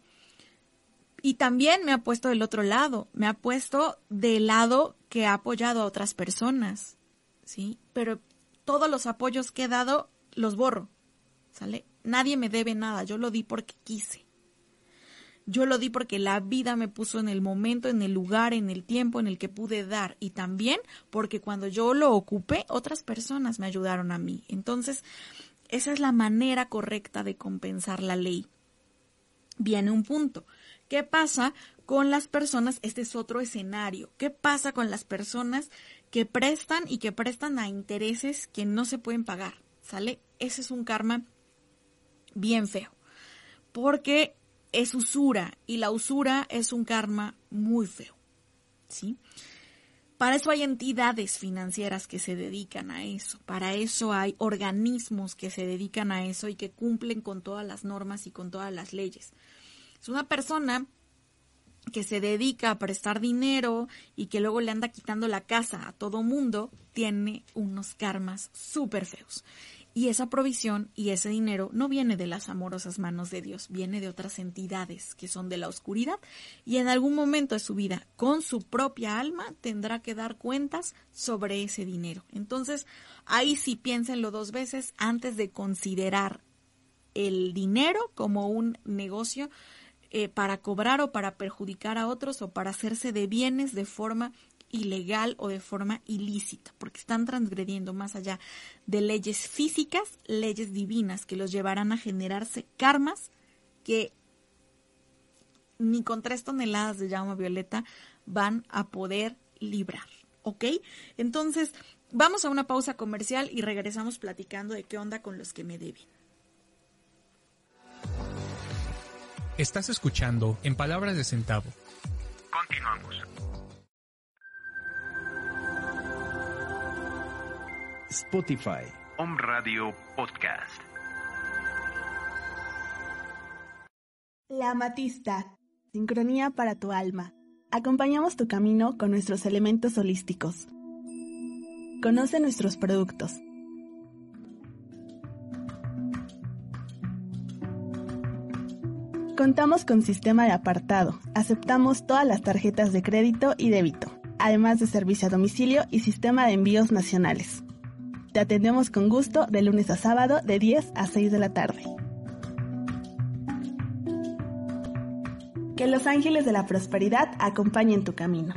Y también me ha puesto del otro lado, me ha puesto del lado que ha apoyado a otras personas, ¿sí? Pero todos los apoyos que he dado los borro, ¿sale? Nadie me debe nada, yo lo di porque quise. Yo lo di porque la vida me puso en el momento, en el lugar, en el tiempo en el que pude dar y también porque cuando yo lo ocupé, otras personas me ayudaron a mí. Entonces, esa es la manera correcta de compensar la ley. Viene un punto. ¿Qué pasa con las personas? Este es otro escenario. ¿Qué pasa con las personas que prestan y que prestan a intereses que no se pueden pagar? ¿Sale? Ese es un karma bien feo, porque es usura y la usura es un karma muy feo, ¿sí? Para eso hay entidades financieras que se dedican a eso, para eso hay organismos que se dedican a eso y que cumplen con todas las normas y con todas las leyes. Es una persona que se dedica a prestar dinero y que luego le anda quitando la casa a todo mundo, tiene unos karmas súper feos. Y esa provisión y ese dinero no viene de las amorosas manos de Dios, viene de otras entidades que son de la oscuridad y en algún momento de su vida, con su propia alma, tendrá que dar cuentas sobre ese dinero. Entonces, ahí sí piénsenlo dos veces antes de considerar el dinero como un negocio eh, para cobrar o para perjudicar a otros o para hacerse de bienes de forma ilegal o de forma ilícita, porque están transgrediendo más allá de leyes físicas, leyes divinas que los llevarán a generarse karmas que ni con tres toneladas de llama violeta van a poder librar, ¿ok? Entonces, vamos a una pausa comercial y regresamos platicando de qué onda con los que me deben. Estás escuchando En Palabras de Centavo. Continuamos. Spotify, Home Radio Podcast. La amatista. Sincronía para tu alma. Acompañamos tu camino con nuestros elementos holísticos. Conoce nuestros productos. Contamos con sistema de apartado. Aceptamos todas las tarjetas de crédito y débito, además de servicio a domicilio y sistema de envíos nacionales. Te atendemos con gusto de lunes a sábado de 10 a 6 de la tarde. Que los ángeles de la prosperidad acompañen tu camino.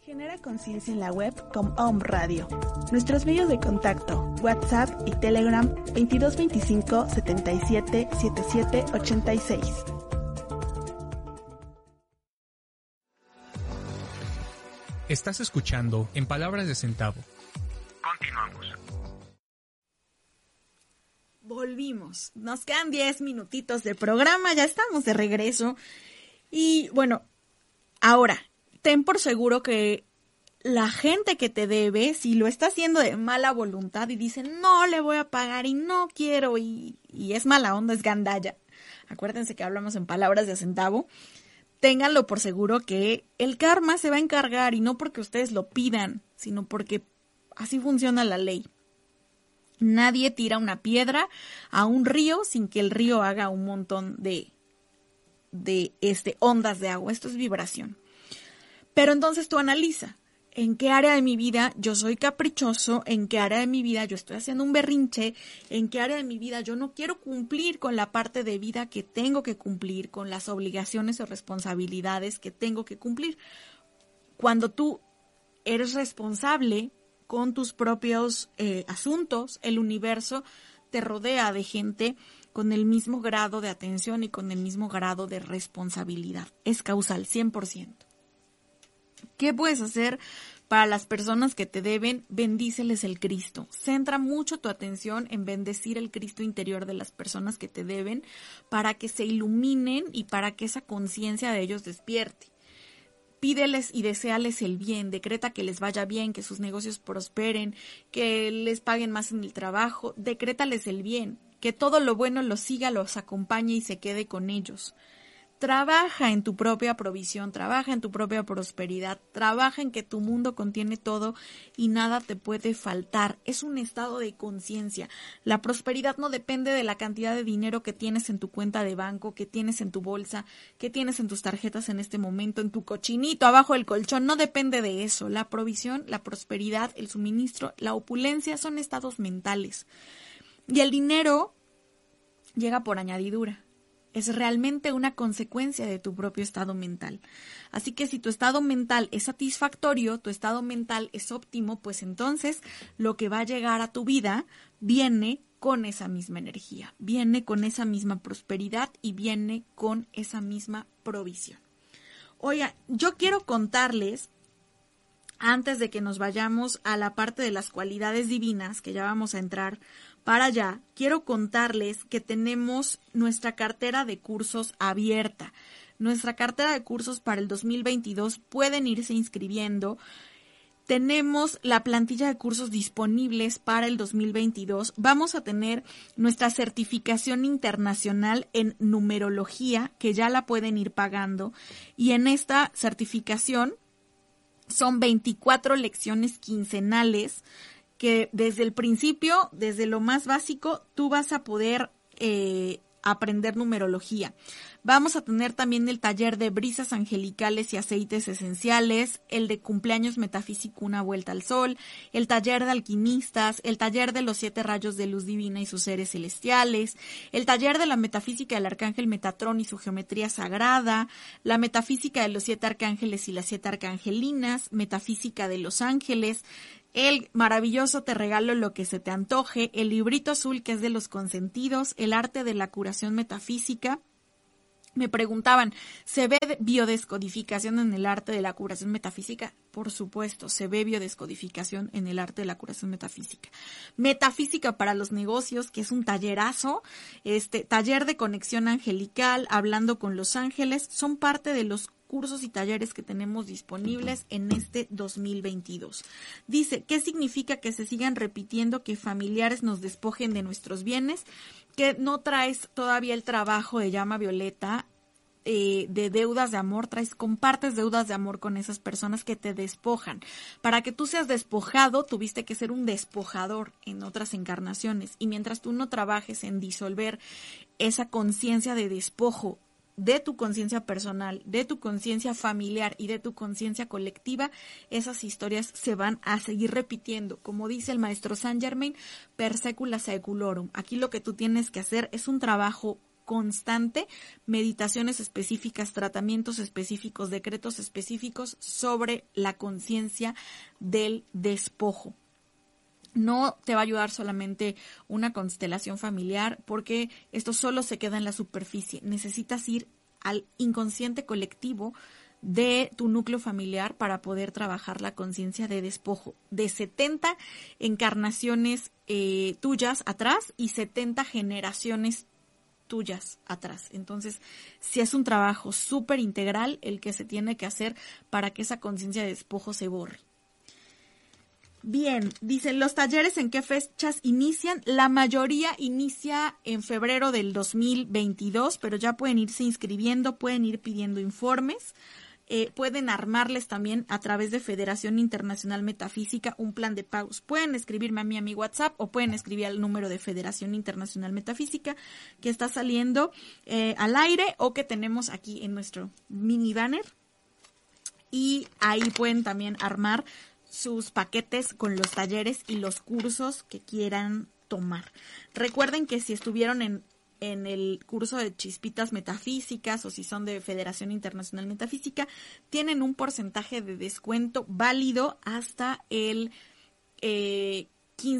Genera conciencia en la web con Om Radio. Nuestros medios de contacto, WhatsApp y Telegram 2225 77 77 86. Estás escuchando En Palabras de Centavo. Continuamos. Volvimos. Nos quedan 10 minutitos de programa, ya estamos de regreso. Y bueno, ahora, ten por seguro que la gente que te debe, si lo está haciendo de mala voluntad y dice, no le voy a pagar y no quiero y, y es mala onda, es gandalla. Acuérdense que hablamos en palabras de centavo. Ténganlo por seguro que el karma se va a encargar y no porque ustedes lo pidan, sino porque así funciona la ley. Nadie tira una piedra a un río sin que el río haga un montón de, de este, ondas de agua. Esto es vibración. Pero entonces tú analiza en qué área de mi vida yo soy caprichoso, en qué área de mi vida yo estoy haciendo un berrinche, en qué área de mi vida yo no quiero cumplir con la parte de vida que tengo que cumplir, con las obligaciones o responsabilidades que tengo que cumplir. Cuando tú eres responsable con tus propios eh, asuntos, el universo te rodea de gente con el mismo grado de atención y con el mismo grado de responsabilidad. Es causal, 100%. ¿Qué puedes hacer para las personas que te deben? Bendíceles el Cristo. Centra mucho tu atención en bendecir el Cristo interior de las personas que te deben para que se iluminen y para que esa conciencia de ellos despierte. Pídeles y deséales el bien, decreta que les vaya bien, que sus negocios prosperen, que les paguen más en el trabajo, decrétales el bien, que todo lo bueno los siga, los acompañe y se quede con ellos. Trabaja en tu propia provisión, trabaja en tu propia prosperidad, trabaja en que tu mundo contiene todo y nada te puede faltar. Es un estado de conciencia. La prosperidad no depende de la cantidad de dinero que tienes en tu cuenta de banco, que tienes en tu bolsa, que tienes en tus tarjetas en este momento, en tu cochinito, abajo del colchón. No depende de eso. La provisión, la prosperidad, el suministro, la opulencia son estados mentales. Y el dinero llega por añadidura es realmente una consecuencia de tu propio estado mental. Así que si tu estado mental es satisfactorio, tu estado mental es óptimo, pues entonces lo que va a llegar a tu vida viene con esa misma energía, viene con esa misma prosperidad y viene con esa misma provisión. Oiga, yo quiero contarles, antes de que nos vayamos a la parte de las cualidades divinas, que ya vamos a entrar para allá, quiero contarles que tenemos nuestra cartera de cursos abierta. Nuestra cartera de cursos para el 2022 pueden irse inscribiendo. tenemos la plantilla de cursos disponibles para el 2022. Vamos a tener nuestra certificación internacional en numerología, que ya la pueden ir pagando. Y en esta certificación son 24 lecciones quincenales que desde el principio, desde lo más básico, tú vas a poder eh, aprender numerología. Vamos a tener también el taller de brisas angelicales y aceites esenciales, el de cumpleaños metafísico Una Vuelta al Sol, el taller de alquimistas, el taller de los siete rayos de luz divina y sus seres celestiales, el taller de la metafísica del arcángel Metatrón y su geometría sagrada, la metafísica de los siete arcángeles y las siete arcangelinas, metafísica de los ángeles, el maravilloso Te regalo lo que se te antoje, el librito azul que es de los consentidos, el arte de la curación metafísica. Me preguntaban, ¿se ve biodescodificación en el arte de la curación metafísica? Por supuesto, se ve biodescodificación en el arte de la curación metafísica. Metafísica para los negocios, que es un tallerazo, este taller de conexión angelical, hablando con los ángeles, son parte de los cursos y talleres que tenemos disponibles en este 2022. Dice, ¿qué significa que se sigan repitiendo que familiares nos despojen de nuestros bienes? Que no traes todavía el trabajo de llama violeta eh, de deudas de amor, traes, compartes deudas de amor con esas personas que te despojan. Para que tú seas despojado, tuviste que ser un despojador en otras encarnaciones. Y mientras tú no trabajes en disolver esa conciencia de despojo de tu conciencia personal, de tu conciencia familiar y de tu conciencia colectiva, esas historias se van a seguir repitiendo. Como dice el maestro Saint Germain, per secula seculorum. Aquí lo que tú tienes que hacer es un trabajo constante, meditaciones específicas, tratamientos específicos, decretos específicos sobre la conciencia del despojo no te va a ayudar solamente una constelación familiar porque esto solo se queda en la superficie. Necesitas ir al inconsciente colectivo de tu núcleo familiar para poder trabajar la conciencia de despojo de 70 encarnaciones eh, tuyas atrás y 70 generaciones tuyas atrás. Entonces, si es un trabajo súper integral el que se tiene que hacer para que esa conciencia de despojo se borre. Bien, dicen los talleres en qué fechas inician. La mayoría inicia en febrero del 2022, pero ya pueden irse inscribiendo, pueden ir pidiendo informes. Eh, pueden armarles también a través de Federación Internacional Metafísica un plan de pagos. Pueden escribirme a mí a mi WhatsApp o pueden escribir al número de Federación Internacional Metafísica que está saliendo eh, al aire o que tenemos aquí en nuestro mini banner. Y ahí pueden también armar sus paquetes con los talleres y los cursos que quieran tomar. Recuerden que si estuvieron en, en el curso de chispitas metafísicas o si son de Federación Internacional Metafísica, tienen un porcentaje de descuento válido hasta el 15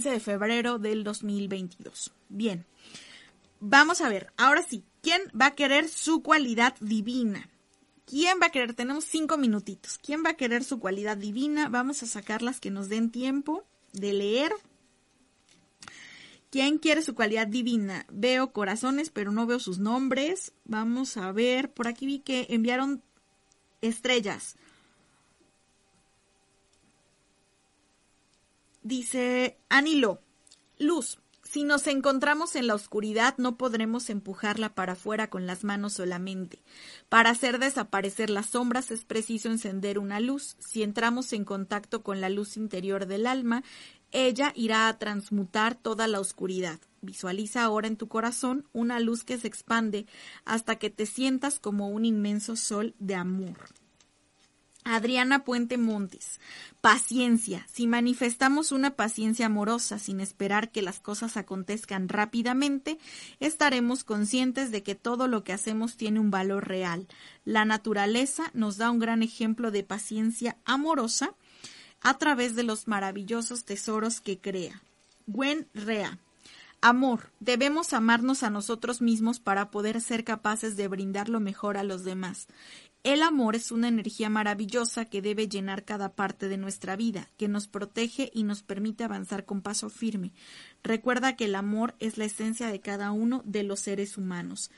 eh, de febrero del 2022. Bien, vamos a ver, ahora sí, ¿quién va a querer su cualidad divina? ¿Quién va a querer? Tenemos cinco minutitos. ¿Quién va a querer su cualidad divina? Vamos a sacar las que nos den tiempo de leer. ¿Quién quiere su cualidad divina? Veo corazones, pero no veo sus nombres. Vamos a ver. Por aquí vi que enviaron estrellas. Dice Anilo. Luz. Si nos encontramos en la oscuridad no podremos empujarla para afuera con las manos solamente. Para hacer desaparecer las sombras es preciso encender una luz. Si entramos en contacto con la luz interior del alma, ella irá a transmutar toda la oscuridad. Visualiza ahora en tu corazón una luz que se expande hasta que te sientas como un inmenso sol de amor. Adriana Puente Montes. Paciencia. Si manifestamos una paciencia amorosa sin esperar que las cosas acontezcan rápidamente, estaremos conscientes de que todo lo que hacemos tiene un valor real. La naturaleza nos da un gran ejemplo de paciencia amorosa a través de los maravillosos tesoros que crea. Gwen Rea. Amor. Debemos amarnos a nosotros mismos para poder ser capaces de brindar lo mejor a los demás. El amor es una energía maravillosa que debe llenar cada parte de nuestra vida, que nos protege y nos permite avanzar con paso firme. Recuerda que el amor es la esencia de cada uno de los seres humanos.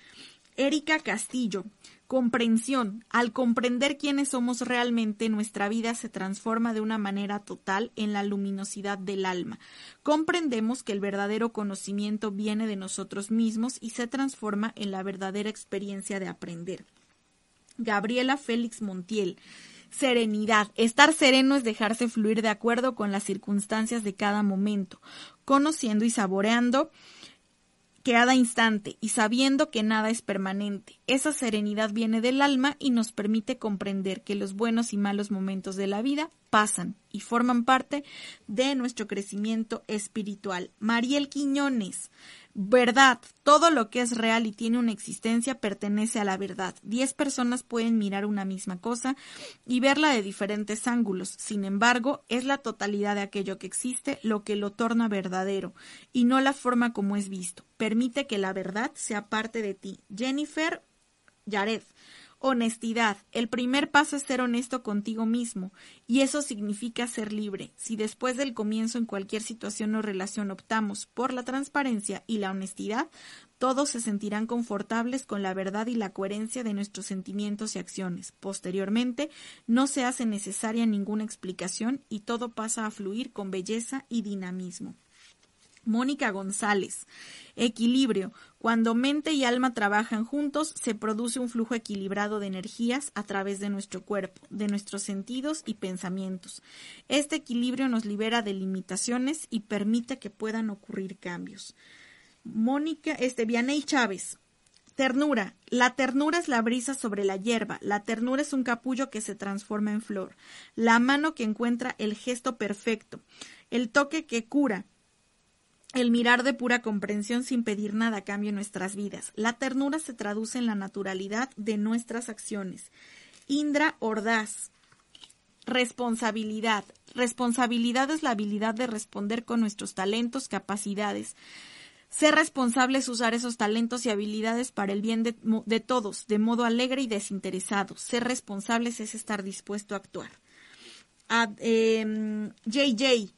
Erika Castillo, comprensión. Al comprender quiénes somos realmente, nuestra vida se transforma de una manera total en la luminosidad del alma. Comprendemos que el verdadero conocimiento viene de nosotros mismos y se transforma en la verdadera experiencia de aprender. Gabriela Félix Montiel. Serenidad. Estar sereno es dejarse fluir de acuerdo con las circunstancias de cada momento, conociendo y saboreando cada instante y sabiendo que nada es permanente. Esa serenidad viene del alma y nos permite comprender que los buenos y malos momentos de la vida pasan y forman parte de nuestro crecimiento espiritual. Mariel Quiñones, Verdad. Todo lo que es real y tiene una existencia pertenece a la verdad. Diez personas pueden mirar una misma cosa y verla de diferentes ángulos. Sin embargo, es la totalidad de aquello que existe lo que lo torna verdadero y no la forma como es visto. Permite que la verdad sea parte de ti. Jennifer Yared. Honestidad. El primer paso es ser honesto contigo mismo, y eso significa ser libre. Si después del comienzo en cualquier situación o relación optamos por la transparencia y la honestidad, todos se sentirán confortables con la verdad y la coherencia de nuestros sentimientos y acciones. Posteriormente, no se hace necesaria ninguna explicación y todo pasa a fluir con belleza y dinamismo. Mónica González. Equilibrio. Cuando mente y alma trabajan juntos, se produce un flujo equilibrado de energías a través de nuestro cuerpo, de nuestros sentidos y pensamientos. Este equilibrio nos libera de limitaciones y permite que puedan ocurrir cambios. Mónica, este, Vianey Chávez. Ternura. La ternura es la brisa sobre la hierba. La ternura es un capullo que se transforma en flor. La mano que encuentra el gesto perfecto. El toque que cura el mirar de pura comprensión sin pedir nada a cambio en nuestras vidas. La ternura se traduce en la naturalidad de nuestras acciones. Indra Ordaz. Responsabilidad. Responsabilidad es la habilidad de responder con nuestros talentos, capacidades. Ser responsable es usar esos talentos y habilidades para el bien de, todos, de modo alegre y desinteresado. Ser responsables es estar dispuesto a actuar. JJ, em,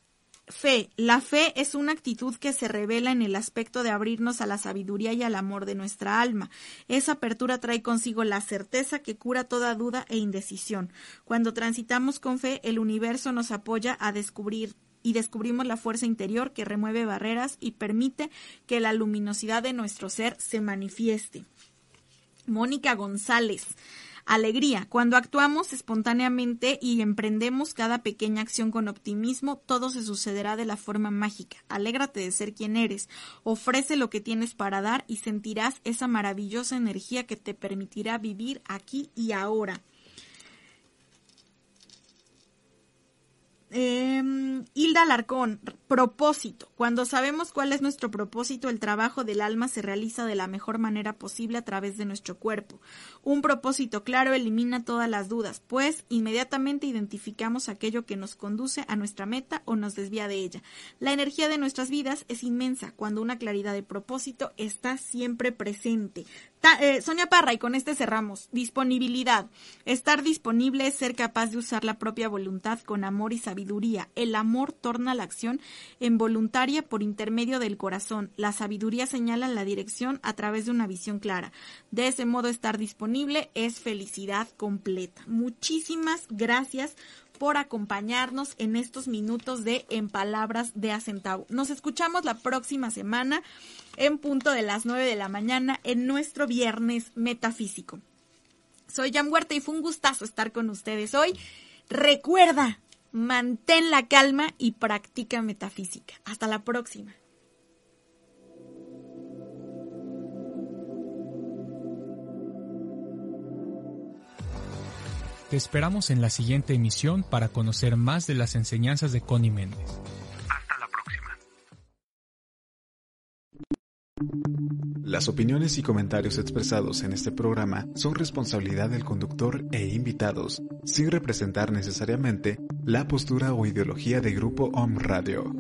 Fe. La fe es una actitud que se revela en el aspecto de abrirnos a la sabiduría y al amor de nuestra alma. Esa apertura trae consigo la certeza que cura toda duda e indecisión. Cuando transitamos con fe, el universo nos apoya a descubrir y descubrimos la fuerza interior que remueve barreras y permite que la luminosidad de nuestro ser se manifieste. Mónica González. Alegría. Cuando actuamos espontáneamente y emprendemos cada pequeña acción con optimismo, todo se sucederá de la forma mágica. Alégrate de ser quien eres. Ofrece lo que tienes para dar y sentirás esa maravillosa energía que te permitirá vivir aquí y ahora. Eh, Hilda Larcón, propósito. Cuando sabemos cuál es nuestro propósito, el trabajo del alma se realiza de la mejor manera posible a través de nuestro cuerpo. Un propósito claro elimina todas las dudas, pues inmediatamente identificamos aquello que nos conduce a nuestra meta o nos desvía de ella. La energía de nuestras vidas es inmensa cuando una claridad de propósito está siempre presente. Eh, Sonia Parra, y con este cerramos. Disponibilidad. Estar disponible es ser capaz de usar la propia voluntad con amor y sabiduría. El amor torna la acción en voluntaria por intermedio del corazón. La sabiduría señala la dirección a través de una visión clara. De ese modo, estar disponible es felicidad completa. Muchísimas gracias por acompañarnos en estos minutos de En Palabras de Acentavo. Nos escuchamos la próxima semana en punto de las 9 de la mañana en nuestro viernes metafísico. Soy Jan Huerta y fue un gustazo estar con ustedes hoy. Recuerda, mantén la calma y practica metafísica. Hasta la próxima. Te esperamos en la siguiente emisión para conocer más de las enseñanzas de Connie Méndez. Hasta la próxima. Las opiniones y comentarios expresados en este programa son responsabilidad del conductor e invitados, sin representar necesariamente la postura o ideología de Grupo Om Radio.